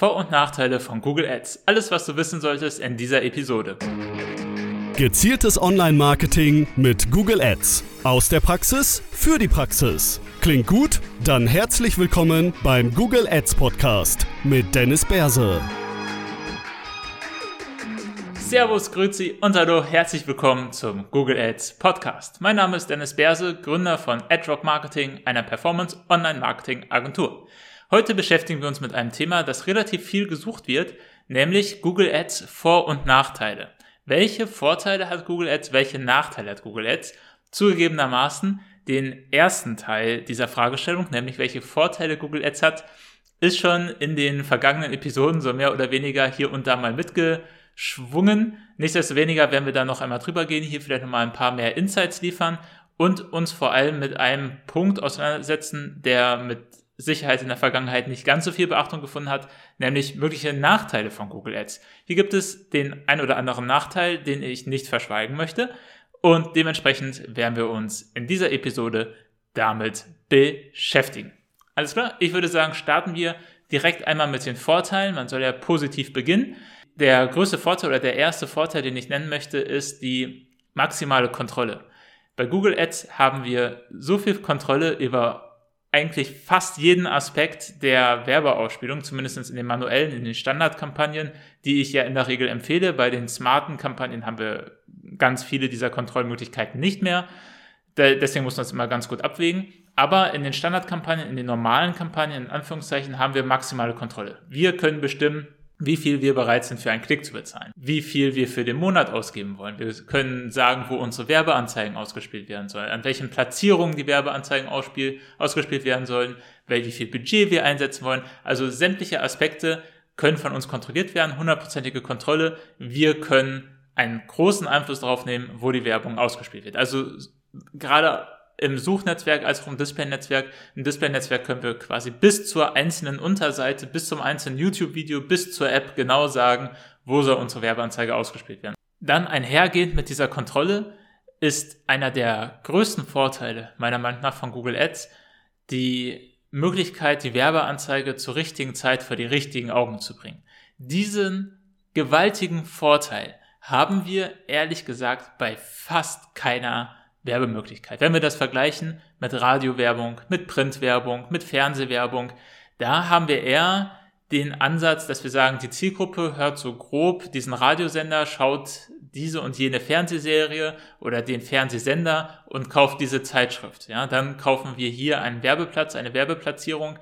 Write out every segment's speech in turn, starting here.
Vor- und Nachteile von Google Ads. Alles, was du wissen solltest in dieser Episode. Gezieltes Online-Marketing mit Google Ads. Aus der Praxis für die Praxis. Klingt gut? Dann herzlich willkommen beim Google Ads Podcast mit Dennis Berse. Servus, Grüezi und hallo, herzlich willkommen zum Google Ads Podcast. Mein Name ist Dennis Berse, Gründer von AdRock Marketing, einer Performance Online Marketing Agentur. Heute beschäftigen wir uns mit einem Thema, das relativ viel gesucht wird, nämlich Google Ads Vor- und Nachteile. Welche Vorteile hat Google Ads, welche Nachteile hat Google Ads? Zugegebenermaßen den ersten Teil dieser Fragestellung, nämlich welche Vorteile Google Ads hat, ist schon in den vergangenen Episoden so mehr oder weniger hier und da mal mitgeschwungen. Nichtsdestoweniger werden wir da noch einmal drüber gehen, hier vielleicht nochmal ein paar mehr Insights liefern und uns vor allem mit einem Punkt auseinandersetzen, der mit Sicherheit in der Vergangenheit nicht ganz so viel Beachtung gefunden hat, nämlich mögliche Nachteile von Google Ads. Hier gibt es den ein oder anderen Nachteil, den ich nicht verschweigen möchte und dementsprechend werden wir uns in dieser Episode damit beschäftigen. Alles klar, ich würde sagen, starten wir direkt einmal mit den Vorteilen. Man soll ja positiv beginnen. Der größte Vorteil oder der erste Vorteil, den ich nennen möchte, ist die maximale Kontrolle. Bei Google Ads haben wir so viel Kontrolle über eigentlich fast jeden Aspekt der Werbeausspielung, zumindest in den manuellen, in den Standardkampagnen, die ich ja in der Regel empfehle. Bei den smarten Kampagnen haben wir ganz viele dieser Kontrollmöglichkeiten nicht mehr. Deswegen muss man es immer ganz gut abwägen. Aber in den Standardkampagnen, in den normalen Kampagnen, in Anführungszeichen, haben wir maximale Kontrolle. Wir können bestimmen, wie viel wir bereit sind für einen Klick zu bezahlen, wie viel wir für den Monat ausgeben wollen. Wir können sagen, wo unsere Werbeanzeigen ausgespielt werden sollen, an welchen Platzierungen die Werbeanzeigen ausgespielt werden sollen, wie viel Budget wir einsetzen wollen. Also sämtliche Aspekte können von uns kontrolliert werden, hundertprozentige Kontrolle. Wir können einen großen Einfluss darauf nehmen, wo die Werbung ausgespielt wird. Also gerade im Suchnetzwerk als auch im Display-Netzwerk. Im Display-Netzwerk können wir quasi bis zur einzelnen Unterseite, bis zum einzelnen YouTube-Video, bis zur App genau sagen, wo soll unsere Werbeanzeige ausgespielt werden. Dann einhergehend mit dieser Kontrolle ist einer der größten Vorteile meiner Meinung nach von Google Ads die Möglichkeit, die Werbeanzeige zur richtigen Zeit vor die richtigen Augen zu bringen. Diesen gewaltigen Vorteil haben wir ehrlich gesagt bei fast keiner Werbemöglichkeit. Wenn wir das vergleichen mit Radiowerbung, mit Printwerbung, mit Fernsehwerbung, da haben wir eher den Ansatz, dass wir sagen, die Zielgruppe hört so grob diesen Radiosender, schaut diese und jene Fernsehserie oder den Fernsehsender und kauft diese Zeitschrift. Ja, dann kaufen wir hier einen Werbeplatz, eine Werbeplatzierung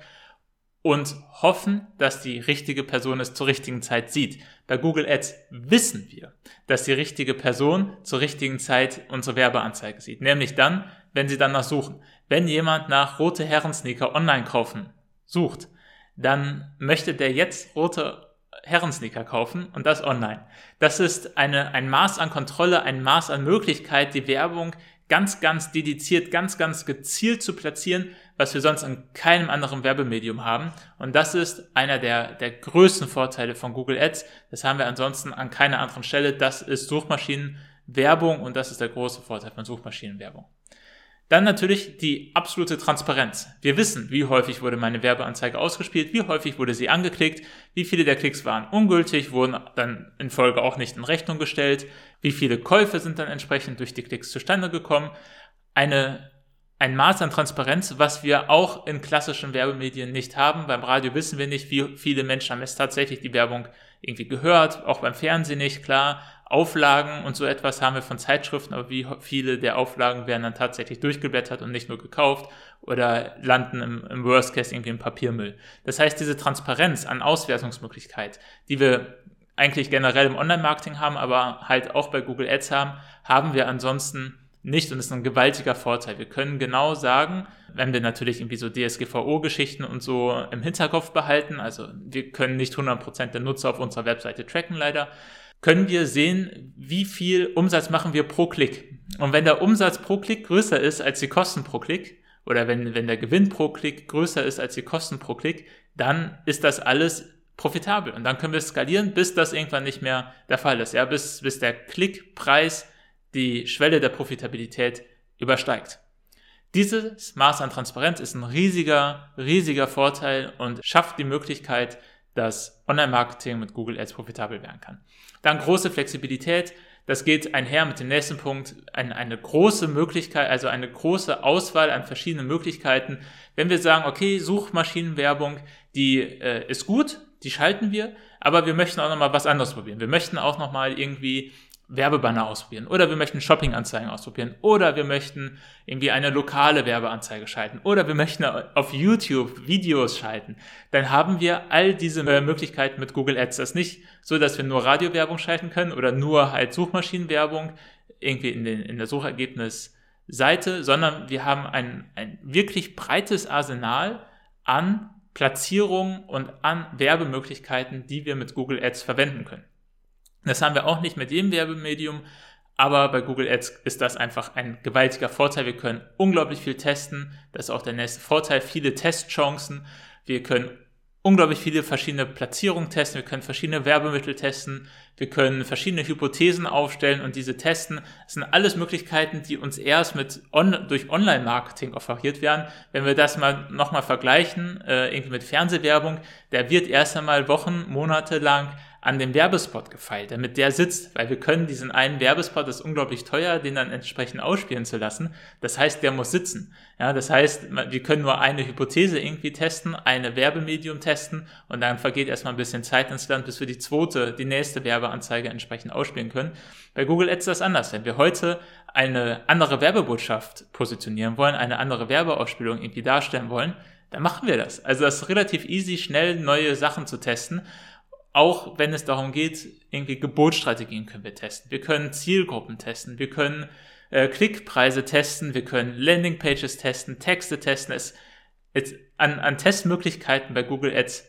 und hoffen, dass die richtige Person es zur richtigen Zeit sieht. Bei Google Ads wissen wir, dass die richtige Person zur richtigen Zeit unsere Werbeanzeige sieht. Nämlich dann, wenn sie danach suchen. Wenn jemand nach rote Herrensneaker online kaufen sucht, dann möchte der jetzt rote Herrensneaker kaufen und das online. Das ist eine, ein Maß an Kontrolle, ein Maß an Möglichkeit, die Werbung ganz, ganz dediziert, ganz, ganz gezielt zu platzieren, was wir sonst an keinem anderen Werbemedium haben. Und das ist einer der, der größten Vorteile von Google Ads. Das haben wir ansonsten an keiner anderen Stelle. Das ist Suchmaschinenwerbung und das ist der große Vorteil von Suchmaschinenwerbung. Dann natürlich die absolute Transparenz. Wir wissen, wie häufig wurde meine Werbeanzeige ausgespielt, wie häufig wurde sie angeklickt, wie viele der Klicks waren ungültig, wurden dann in Folge auch nicht in Rechnung gestellt, wie viele Käufe sind dann entsprechend durch die Klicks zustande gekommen. Eine, ein Maß an Transparenz, was wir auch in klassischen Werbemedien nicht haben. Beim Radio wissen wir nicht, wie viele Menschen haben es tatsächlich die Werbung irgendwie gehört, auch beim Fernsehen nicht, klar. Auflagen und so etwas haben wir von Zeitschriften, aber wie viele der Auflagen werden dann tatsächlich durchgeblättert und nicht nur gekauft oder landen im, im Worst Case irgendwie im Papiermüll. Das heißt, diese Transparenz an Auswertungsmöglichkeit, die wir eigentlich generell im Online-Marketing haben, aber halt auch bei Google Ads haben, haben wir ansonsten nicht und ist ein gewaltiger Vorteil. Wir können genau sagen, wenn wir natürlich irgendwie so DSGVO-Geschichten und so im Hinterkopf behalten, also wir können nicht 100% der Nutzer auf unserer Webseite tracken leider, können wir sehen, wie viel Umsatz machen wir pro Klick. Und wenn der Umsatz pro Klick größer ist als die Kosten pro Klick, oder wenn, wenn der Gewinn pro Klick größer ist als die Kosten pro Klick, dann ist das alles profitabel. Und dann können wir skalieren, bis das irgendwann nicht mehr der Fall ist. Ja, bis, bis der Klickpreis die Schwelle der Profitabilität übersteigt. Dieses Maß an Transparenz ist ein riesiger, riesiger Vorteil und schafft die Möglichkeit, dass Online-Marketing mit Google Ads profitabel werden kann. Dann große Flexibilität. Das geht einher mit dem nächsten Punkt. Eine, eine große Möglichkeit, also eine große Auswahl an verschiedenen Möglichkeiten. Wenn wir sagen, okay, Suchmaschinenwerbung, die äh, ist gut, die schalten wir, aber wir möchten auch nochmal was anderes probieren. Wir möchten auch nochmal irgendwie Werbebanner ausprobieren oder wir möchten Shoppinganzeigen ausprobieren oder wir möchten irgendwie eine lokale Werbeanzeige schalten oder wir möchten auf YouTube Videos schalten, dann haben wir all diese äh, Möglichkeiten mit Google Ads. Das ist nicht so, dass wir nur Radiowerbung schalten können oder nur halt Suchmaschinenwerbung irgendwie in, den, in der Suchergebnisseite, sondern wir haben ein, ein wirklich breites Arsenal an Platzierungen und an Werbemöglichkeiten, die wir mit Google Ads verwenden können. Das haben wir auch nicht mit jedem Werbemedium, aber bei Google Ads ist das einfach ein gewaltiger Vorteil. Wir können unglaublich viel testen. Das ist auch der nächste Vorteil. Viele Testchancen. Wir können unglaublich viele verschiedene Platzierungen testen, wir können verschiedene Werbemittel testen, wir können verschiedene Hypothesen aufstellen und diese testen. Das sind alles Möglichkeiten, die uns erst mit on durch Online-Marketing offeriert werden. Wenn wir das mal nochmal vergleichen, äh, irgendwie mit Fernsehwerbung, der wird erst einmal Wochen, Monate lang an dem Werbespot gefeilt, damit der sitzt, weil wir können diesen einen Werbespot, das ist unglaublich teuer, den dann entsprechend ausspielen zu lassen. Das heißt, der muss sitzen. Ja, das heißt, wir können nur eine Hypothese irgendwie testen, eine Werbemedium testen und dann vergeht erstmal ein bisschen Zeit ins Land, bis wir die zweite, die nächste Werbeanzeige entsprechend ausspielen können. Bei Google Ads ist das anders. Wenn wir heute eine andere Werbebotschaft positionieren wollen, eine andere Werbeausspielung irgendwie darstellen wollen, dann machen wir das. Also das ist relativ easy, schnell neue Sachen zu testen auch wenn es darum geht, irgendwie Geburtsstrategien können wir testen. Wir können Zielgruppen testen. Wir können äh, Klickpreise testen. Wir können Landingpages testen, Texte testen. Es, es, an, an Testmöglichkeiten bei Google Ads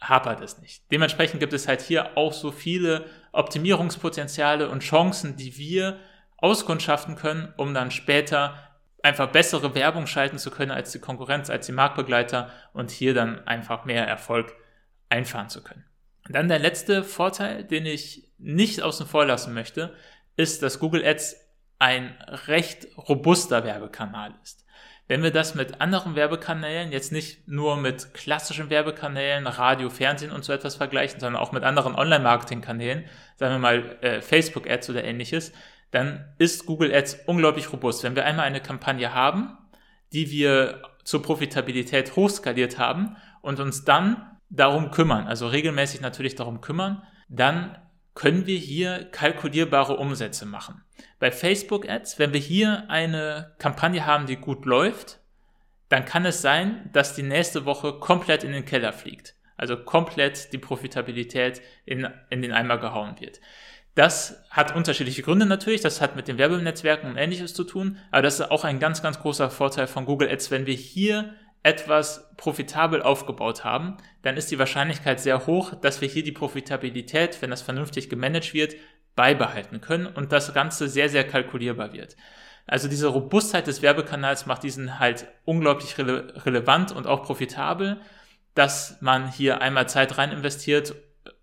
hapert es nicht. Dementsprechend gibt es halt hier auch so viele Optimierungspotenziale und Chancen, die wir auskundschaften können, um dann später einfach bessere Werbung schalten zu können als die Konkurrenz, als die Marktbegleiter und hier dann einfach mehr Erfolg einfahren zu können. Dann der letzte Vorteil, den ich nicht außen vor lassen möchte, ist, dass Google Ads ein recht robuster Werbekanal ist. Wenn wir das mit anderen Werbekanälen, jetzt nicht nur mit klassischen Werbekanälen, Radio, Fernsehen und so etwas vergleichen, sondern auch mit anderen Online-Marketing-Kanälen, sagen wir mal äh, Facebook-Ads oder ähnliches, dann ist Google Ads unglaublich robust. Wenn wir einmal eine Kampagne haben, die wir zur Profitabilität hochskaliert haben und uns dann darum kümmern, also regelmäßig natürlich darum kümmern, dann können wir hier kalkulierbare Umsätze machen. Bei Facebook Ads, wenn wir hier eine Kampagne haben, die gut läuft, dann kann es sein, dass die nächste Woche komplett in den Keller fliegt. Also komplett die Profitabilität in, in den Eimer gehauen wird. Das hat unterschiedliche Gründe natürlich. Das hat mit den Werbenetzwerken und ähnliches zu tun. Aber das ist auch ein ganz, ganz großer Vorteil von Google Ads, wenn wir hier etwas profitabel aufgebaut haben, dann ist die Wahrscheinlichkeit sehr hoch, dass wir hier die Profitabilität, wenn das vernünftig gemanagt wird, beibehalten können und das Ganze sehr, sehr kalkulierbar wird. Also diese Robustheit des Werbekanals macht diesen halt unglaublich rele relevant und auch profitabel, dass man hier einmal Zeit rein investiert,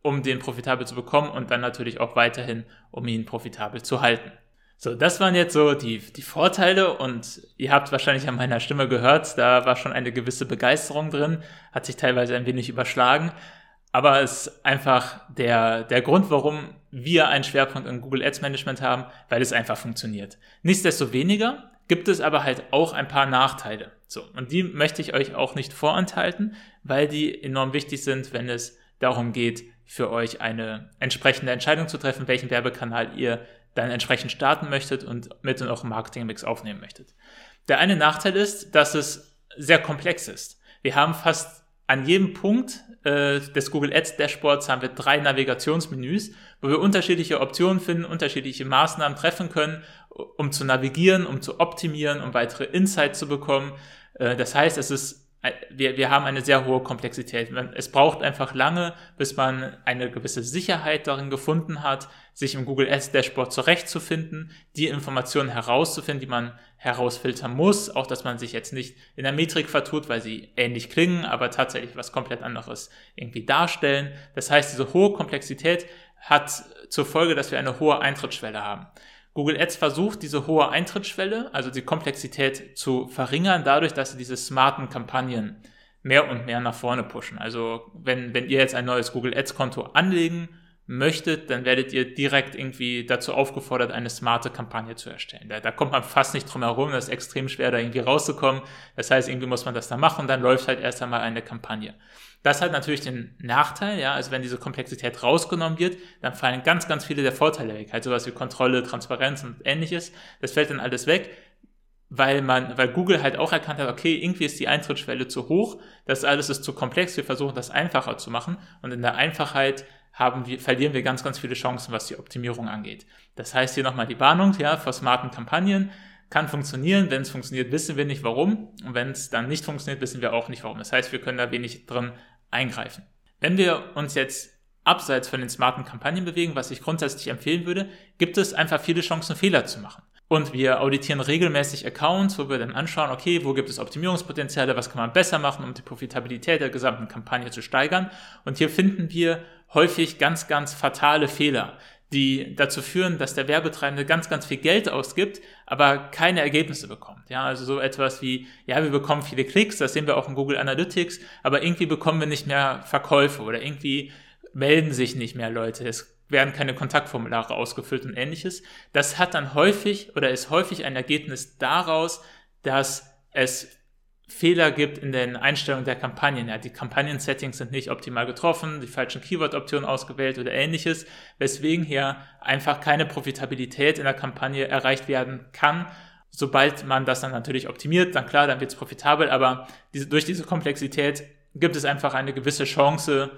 um den profitabel zu bekommen und dann natürlich auch weiterhin, um ihn profitabel zu halten. So, das waren jetzt so die, die Vorteile und ihr habt wahrscheinlich an meiner Stimme gehört, da war schon eine gewisse Begeisterung drin, hat sich teilweise ein wenig überschlagen, aber es ist einfach der, der Grund, warum wir einen Schwerpunkt in Google Ads Management haben, weil es einfach funktioniert. Nichtsdestoweniger gibt es aber halt auch ein paar Nachteile. So, und die möchte ich euch auch nicht vorenthalten, weil die enorm wichtig sind, wenn es darum geht, für euch eine entsprechende Entscheidung zu treffen, welchen Werbekanal ihr dann entsprechend starten möchtet und mit in eurem Marketingmix aufnehmen möchtet. Der eine Nachteil ist, dass es sehr komplex ist. Wir haben fast an jedem Punkt äh, des Google Ads Dashboards haben wir drei Navigationsmenüs, wo wir unterschiedliche Optionen finden, unterschiedliche Maßnahmen treffen können, um zu navigieren, um zu optimieren, um weitere Insights zu bekommen. Äh, das heißt, es ist wir, wir haben eine sehr hohe Komplexität. Es braucht einfach lange, bis man eine gewisse Sicherheit darin gefunden hat, sich im Google Ads Dashboard zurechtzufinden, die Informationen herauszufinden, die man herausfiltern muss. Auch, dass man sich jetzt nicht in der Metrik vertut, weil sie ähnlich klingen, aber tatsächlich was komplett anderes irgendwie darstellen. Das heißt, diese hohe Komplexität hat zur Folge, dass wir eine hohe Eintrittsschwelle haben. Google Ads versucht, diese hohe Eintrittsschwelle, also die Komplexität zu verringern, dadurch, dass sie diese smarten Kampagnen mehr und mehr nach vorne pushen. Also wenn, wenn ihr jetzt ein neues Google Ads Konto anlegen möchtet, dann werdet ihr direkt irgendwie dazu aufgefordert, eine smarte Kampagne zu erstellen. Da, da kommt man fast nicht drum herum, das ist extrem schwer, da irgendwie rauszukommen. Das heißt, irgendwie muss man das da machen, dann läuft halt erst einmal eine Kampagne. Das hat natürlich den Nachteil, ja, also wenn diese Komplexität rausgenommen wird, dann fallen ganz, ganz viele der Vorteile weg. Halt sowas wie Kontrolle, Transparenz und ähnliches. Das fällt dann alles weg, weil man, weil Google halt auch erkannt hat, okay, irgendwie ist die Eintrittsschwelle zu hoch, das alles ist zu komplex, wir versuchen das einfacher zu machen und in der Einfachheit haben wir, verlieren wir ganz, ganz viele Chancen, was die Optimierung angeht. Das heißt hier nochmal die Warnung, ja, vor smarten Kampagnen kann funktionieren. Wenn es funktioniert, wissen wir nicht warum. Und wenn es dann nicht funktioniert, wissen wir auch nicht warum. Das heißt, wir können da wenig drin eingreifen. Wenn wir uns jetzt abseits von den smarten Kampagnen bewegen, was ich grundsätzlich empfehlen würde, gibt es einfach viele Chancen, Fehler zu machen. Und wir auditieren regelmäßig Accounts, wo wir dann anschauen, okay, wo gibt es Optimierungspotenziale, was kann man besser machen, um die Profitabilität der gesamten Kampagne zu steigern. Und hier finden wir häufig ganz, ganz fatale Fehler, die dazu führen, dass der Werbetreibende ganz, ganz viel Geld ausgibt, aber keine Ergebnisse bekommt. Ja, also so etwas wie, ja, wir bekommen viele Klicks, das sehen wir auch in Google Analytics, aber irgendwie bekommen wir nicht mehr Verkäufe oder irgendwie melden sich nicht mehr Leute. Es werden keine Kontaktformulare ausgefüllt und ähnliches. Das hat dann häufig oder ist häufig ein Ergebnis daraus, dass es Fehler gibt in den Einstellungen der Kampagnen. Ja, die Kampagnen-Settings sind nicht optimal getroffen, die falschen Keyword-Optionen ausgewählt oder ähnliches, weswegen hier einfach keine Profitabilität in der Kampagne erreicht werden kann. Sobald man das dann natürlich optimiert, dann klar, dann wird es profitabel, aber diese, durch diese Komplexität gibt es einfach eine gewisse Chance,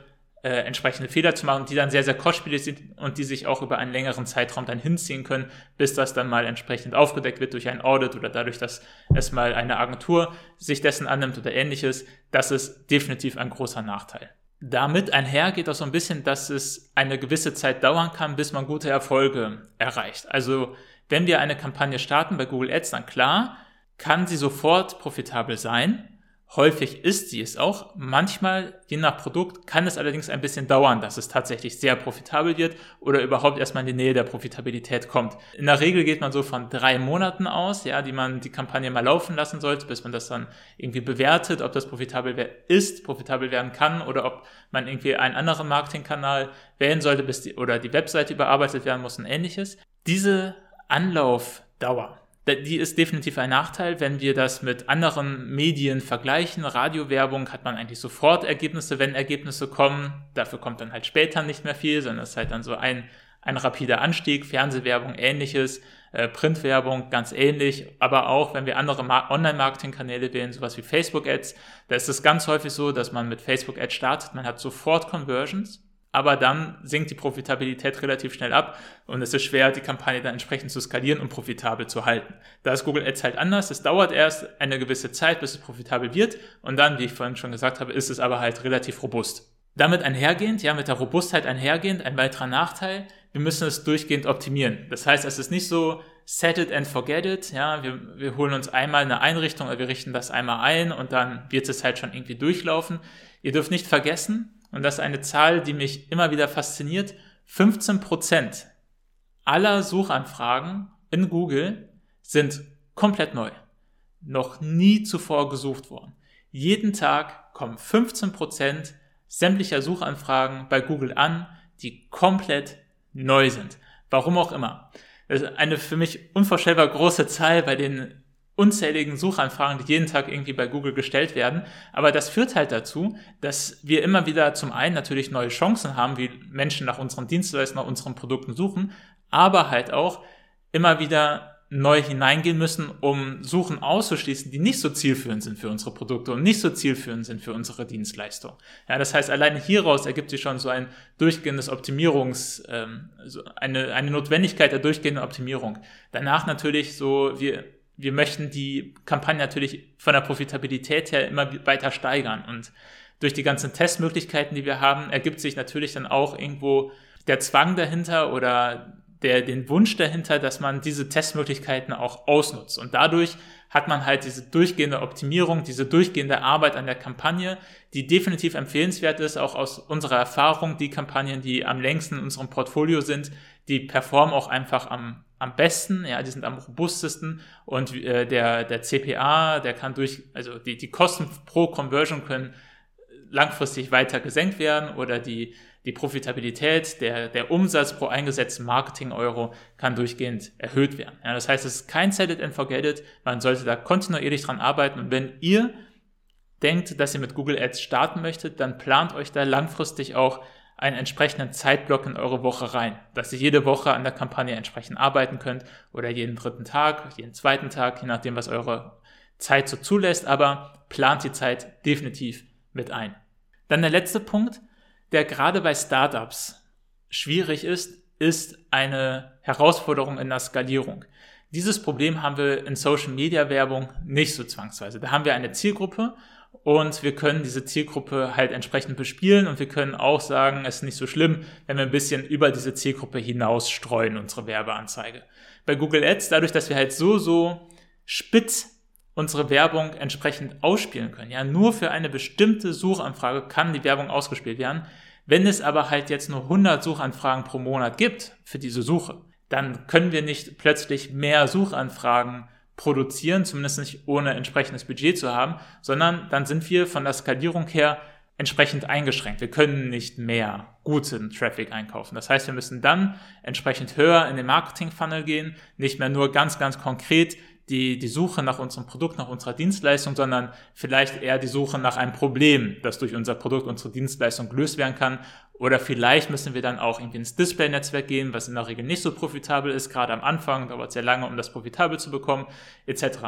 äh, entsprechende Fehler zu machen, die dann sehr, sehr kostspielig sind und die sich auch über einen längeren Zeitraum dann hinziehen können, bis das dann mal entsprechend aufgedeckt wird durch ein Audit oder dadurch, dass es mal eine Agentur sich dessen annimmt oder ähnliches. Das ist definitiv ein großer Nachteil. Damit einher geht auch so ein bisschen, dass es eine gewisse Zeit dauern kann, bis man gute Erfolge erreicht. Also wenn wir eine Kampagne starten bei Google Ads, dann klar, kann sie sofort profitabel sein. Häufig ist sie es auch. Manchmal, je nach Produkt, kann es allerdings ein bisschen dauern, dass es tatsächlich sehr profitabel wird oder überhaupt erstmal in die Nähe der Profitabilität kommt. In der Regel geht man so von drei Monaten aus, ja, die man die Kampagne mal laufen lassen sollte, bis man das dann irgendwie bewertet, ob das profitabel ist, profitabel werden kann oder ob man irgendwie einen anderen Marketingkanal wählen sollte, bis die, oder die Webseite überarbeitet werden muss und ähnliches. Diese Anlaufdauer, die ist definitiv ein Nachteil, wenn wir das mit anderen Medien vergleichen. Radiowerbung hat man eigentlich sofort Ergebnisse, wenn Ergebnisse kommen. Dafür kommt dann halt später nicht mehr viel, sondern es ist halt dann so ein, ein rapider Anstieg. Fernsehwerbung ähnliches, äh, Printwerbung ganz ähnlich, aber auch wenn wir andere Online-Marketing-Kanäle wählen, sowas wie Facebook-Ads, da ist es ganz häufig so, dass man mit Facebook-Ads startet, man hat sofort Conversions aber dann sinkt die Profitabilität relativ schnell ab und es ist schwer, die Kampagne dann entsprechend zu skalieren und profitabel zu halten. Da ist Google Ads halt anders. Es dauert erst eine gewisse Zeit, bis es profitabel wird und dann, wie ich vorhin schon gesagt habe, ist es aber halt relativ robust. Damit einhergehend, ja, mit der Robustheit einhergehend, ein weiterer Nachteil, wir müssen es durchgehend optimieren. Das heißt, es ist nicht so set it and forget it, ja, wir, wir holen uns einmal eine Einrichtung, wir richten das einmal ein und dann wird es halt schon irgendwie durchlaufen. Ihr dürft nicht vergessen, und das ist eine Zahl, die mich immer wieder fasziniert, 15 Prozent aller Suchanfragen in Google sind komplett neu. Noch nie zuvor gesucht worden. Jeden Tag kommen 15 Prozent sämtlicher Suchanfragen bei Google an, die komplett neu sind. Warum auch immer. Das ist eine für mich unvorstellbar große Zahl bei den unzähligen Suchanfragen, die jeden Tag irgendwie bei Google gestellt werden. Aber das führt halt dazu, dass wir immer wieder zum einen natürlich neue Chancen haben, wie Menschen nach unseren Dienstleistungen, nach unseren Produkten suchen, aber halt auch immer wieder neu hineingehen müssen, um Suchen auszuschließen, die nicht so zielführend sind für unsere Produkte und nicht so zielführend sind für unsere Dienstleistung. Ja, das heißt, alleine hieraus ergibt sich schon so ein durchgehendes Optimierungs, ähm, so eine, eine Notwendigkeit der durchgehenden Optimierung. Danach natürlich so, wir wir möchten die Kampagne natürlich von der Profitabilität her immer weiter steigern. Und durch die ganzen Testmöglichkeiten, die wir haben, ergibt sich natürlich dann auch irgendwo der Zwang dahinter oder der, den Wunsch dahinter, dass man diese Testmöglichkeiten auch ausnutzt. Und dadurch hat man halt diese durchgehende Optimierung, diese durchgehende Arbeit an der Kampagne, die definitiv empfehlenswert ist, auch aus unserer Erfahrung. Die Kampagnen, die am längsten in unserem Portfolio sind, die performen auch einfach am am besten, ja, die sind am robustesten und äh, der, der CPA, der kann durch, also die, die Kosten pro Conversion können langfristig weiter gesenkt werden oder die, die Profitabilität, der, der Umsatz pro eingesetzten Marketing-Euro kann durchgehend erhöht werden. Ja, das heißt, es ist kein Set it and forget it, man sollte da kontinuierlich dran arbeiten und wenn ihr denkt, dass ihr mit Google Ads starten möchtet, dann plant euch da langfristig auch einen entsprechenden Zeitblock in eure Woche rein, dass ihr jede Woche an der Kampagne entsprechend arbeiten könnt oder jeden dritten Tag, jeden zweiten Tag, je nachdem, was eure Zeit so zulässt, aber plant die Zeit definitiv mit ein. Dann der letzte Punkt, der gerade bei Startups schwierig ist, ist eine Herausforderung in der Skalierung. Dieses Problem haben wir in Social Media Werbung nicht so zwangsweise. Da haben wir eine Zielgruppe und wir können diese Zielgruppe halt entsprechend bespielen und wir können auch sagen, es ist nicht so schlimm, wenn wir ein bisschen über diese Zielgruppe hinaus streuen, unsere Werbeanzeige. Bei Google Ads, dadurch, dass wir halt so, so spitz unsere Werbung entsprechend ausspielen können. Ja, nur für eine bestimmte Suchanfrage kann die Werbung ausgespielt werden. Wenn es aber halt jetzt nur 100 Suchanfragen pro Monat gibt für diese Suche, dann können wir nicht plötzlich mehr Suchanfragen produzieren, zumindest nicht ohne entsprechendes Budget zu haben, sondern dann sind wir von der Skalierung her entsprechend eingeschränkt. Wir können nicht mehr guten Traffic einkaufen. Das heißt, wir müssen dann entsprechend höher in den Marketing-Funnel gehen, nicht mehr nur ganz, ganz konkret die, die Suche nach unserem Produkt, nach unserer Dienstleistung, sondern vielleicht eher die Suche nach einem Problem, das durch unser Produkt, unsere Dienstleistung gelöst werden kann. Oder vielleicht müssen wir dann auch irgendwie ins Display-Netzwerk gehen, was in der Regel nicht so profitabel ist. Gerade am Anfang dauert sehr lange, um das profitabel zu bekommen, etc.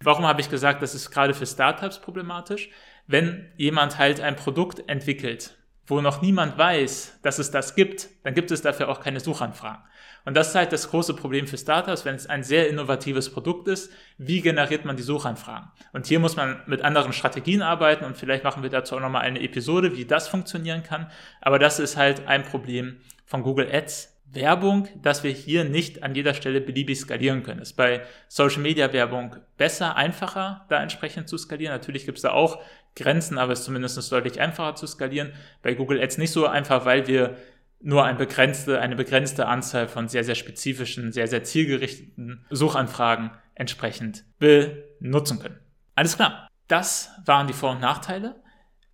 Warum habe ich gesagt, das ist gerade für Startups problematisch? Wenn jemand halt ein Produkt entwickelt, wo noch niemand weiß, dass es das gibt, dann gibt es dafür auch keine Suchanfragen. Und das ist halt das große Problem für Startups, wenn es ein sehr innovatives Produkt ist. Wie generiert man die Suchanfragen? Und hier muss man mit anderen Strategien arbeiten und vielleicht machen wir dazu auch nochmal eine Episode, wie das funktionieren kann. Aber das ist halt ein Problem von Google Ads. Werbung, dass wir hier nicht an jeder Stelle beliebig skalieren können. Ist bei Social Media Werbung besser, einfacher, da entsprechend zu skalieren. Natürlich gibt es da auch Grenzen, aber es ist zumindest deutlich einfacher zu skalieren. Bei Google Ads nicht so einfach, weil wir nur eine begrenzte, eine begrenzte Anzahl von sehr, sehr spezifischen, sehr, sehr zielgerichteten Suchanfragen entsprechend benutzen können. Alles klar. Das waren die Vor- und Nachteile.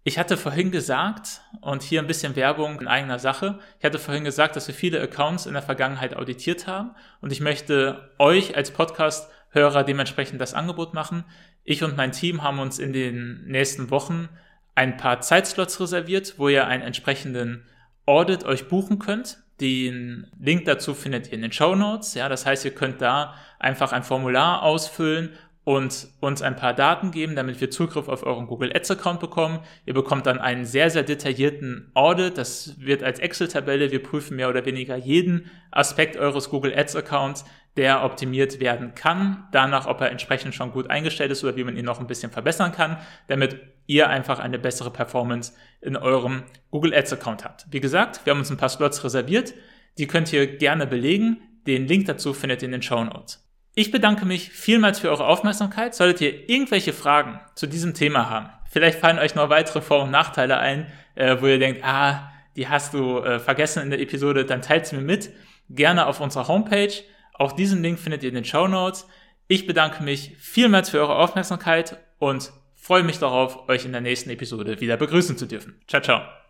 Ich hatte vorhin gesagt, und hier ein bisschen Werbung in eigener Sache, ich hatte vorhin gesagt, dass wir viele Accounts in der Vergangenheit auditiert haben und ich möchte euch als Podcast-Hörer dementsprechend das Angebot machen. Ich und mein Team haben uns in den nächsten Wochen ein paar Zeitslots reserviert, wo ihr einen entsprechenden Audit euch buchen könnt. Den Link dazu findet ihr in den Show Notes. Ja, das heißt, ihr könnt da einfach ein Formular ausfüllen und uns ein paar Daten geben, damit wir Zugriff auf euren Google Ads Account bekommen. Ihr bekommt dann einen sehr, sehr detaillierten Audit. Das wird als Excel-Tabelle. Wir prüfen mehr oder weniger jeden Aspekt eures Google Ads Accounts, der optimiert werden kann. Danach, ob er entsprechend schon gut eingestellt ist oder wie man ihn noch ein bisschen verbessern kann, damit ihr einfach eine bessere Performance in eurem Google Ads Account habt. Wie gesagt, wir haben uns ein paar Slots reserviert. Die könnt ihr gerne belegen. Den Link dazu findet ihr in den Show Notes. Ich bedanke mich vielmals für eure Aufmerksamkeit. Solltet ihr irgendwelche Fragen zu diesem Thema haben, vielleicht fallen euch noch weitere Vor- und Nachteile ein, äh, wo ihr denkt, ah, die hast du äh, vergessen in der Episode, dann teilt sie mir mit. Gerne auf unserer Homepage. Auch diesen Link findet ihr in den Show Notes. Ich bedanke mich vielmals für eure Aufmerksamkeit und freue mich darauf, euch in der nächsten Episode wieder begrüßen zu dürfen. Ciao, ciao.